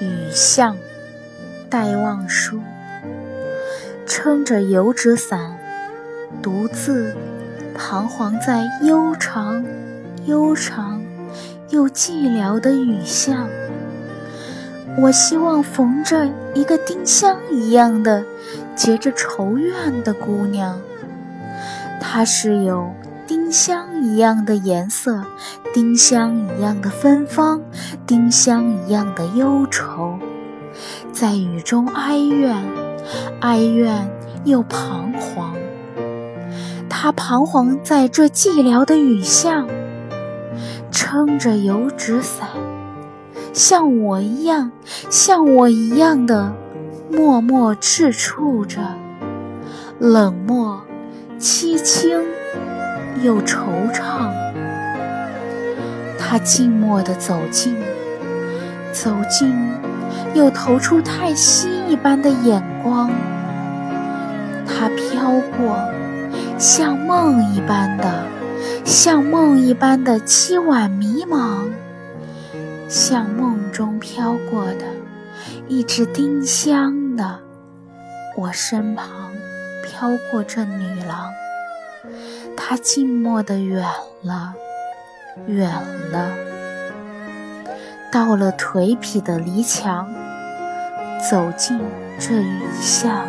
雨巷，戴望舒，撑着油纸伞，独自彷徨在悠长、悠长又寂寥的雨巷。我希望逢着一个丁香一样的结着愁怨的姑娘，她是有丁香一样的颜色，丁香一样的芬芳，丁香一样的忧愁，在雨中哀怨，哀怨又彷徨。他彷徨在这寂寥的雨巷，撑着油纸伞。像我一样，像我一样的默默赤触着，冷漠、凄清又惆怅。他静默地走近，走近，又投出太息一般的眼光。他飘过，像梦一般的，像梦一般的凄婉迷茫。像梦中飘过的一只丁香的，我身旁飘过这女郎，她静默的远了，远了，到了颓圮的篱墙，走进这雨巷，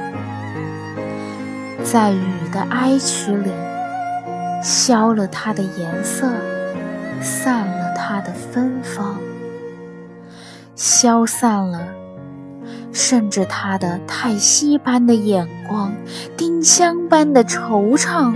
在雨的哀曲里，消了它的颜色，散了它的芬芳。消散了，甚至他的太息般的眼光，丁香般的惆怅，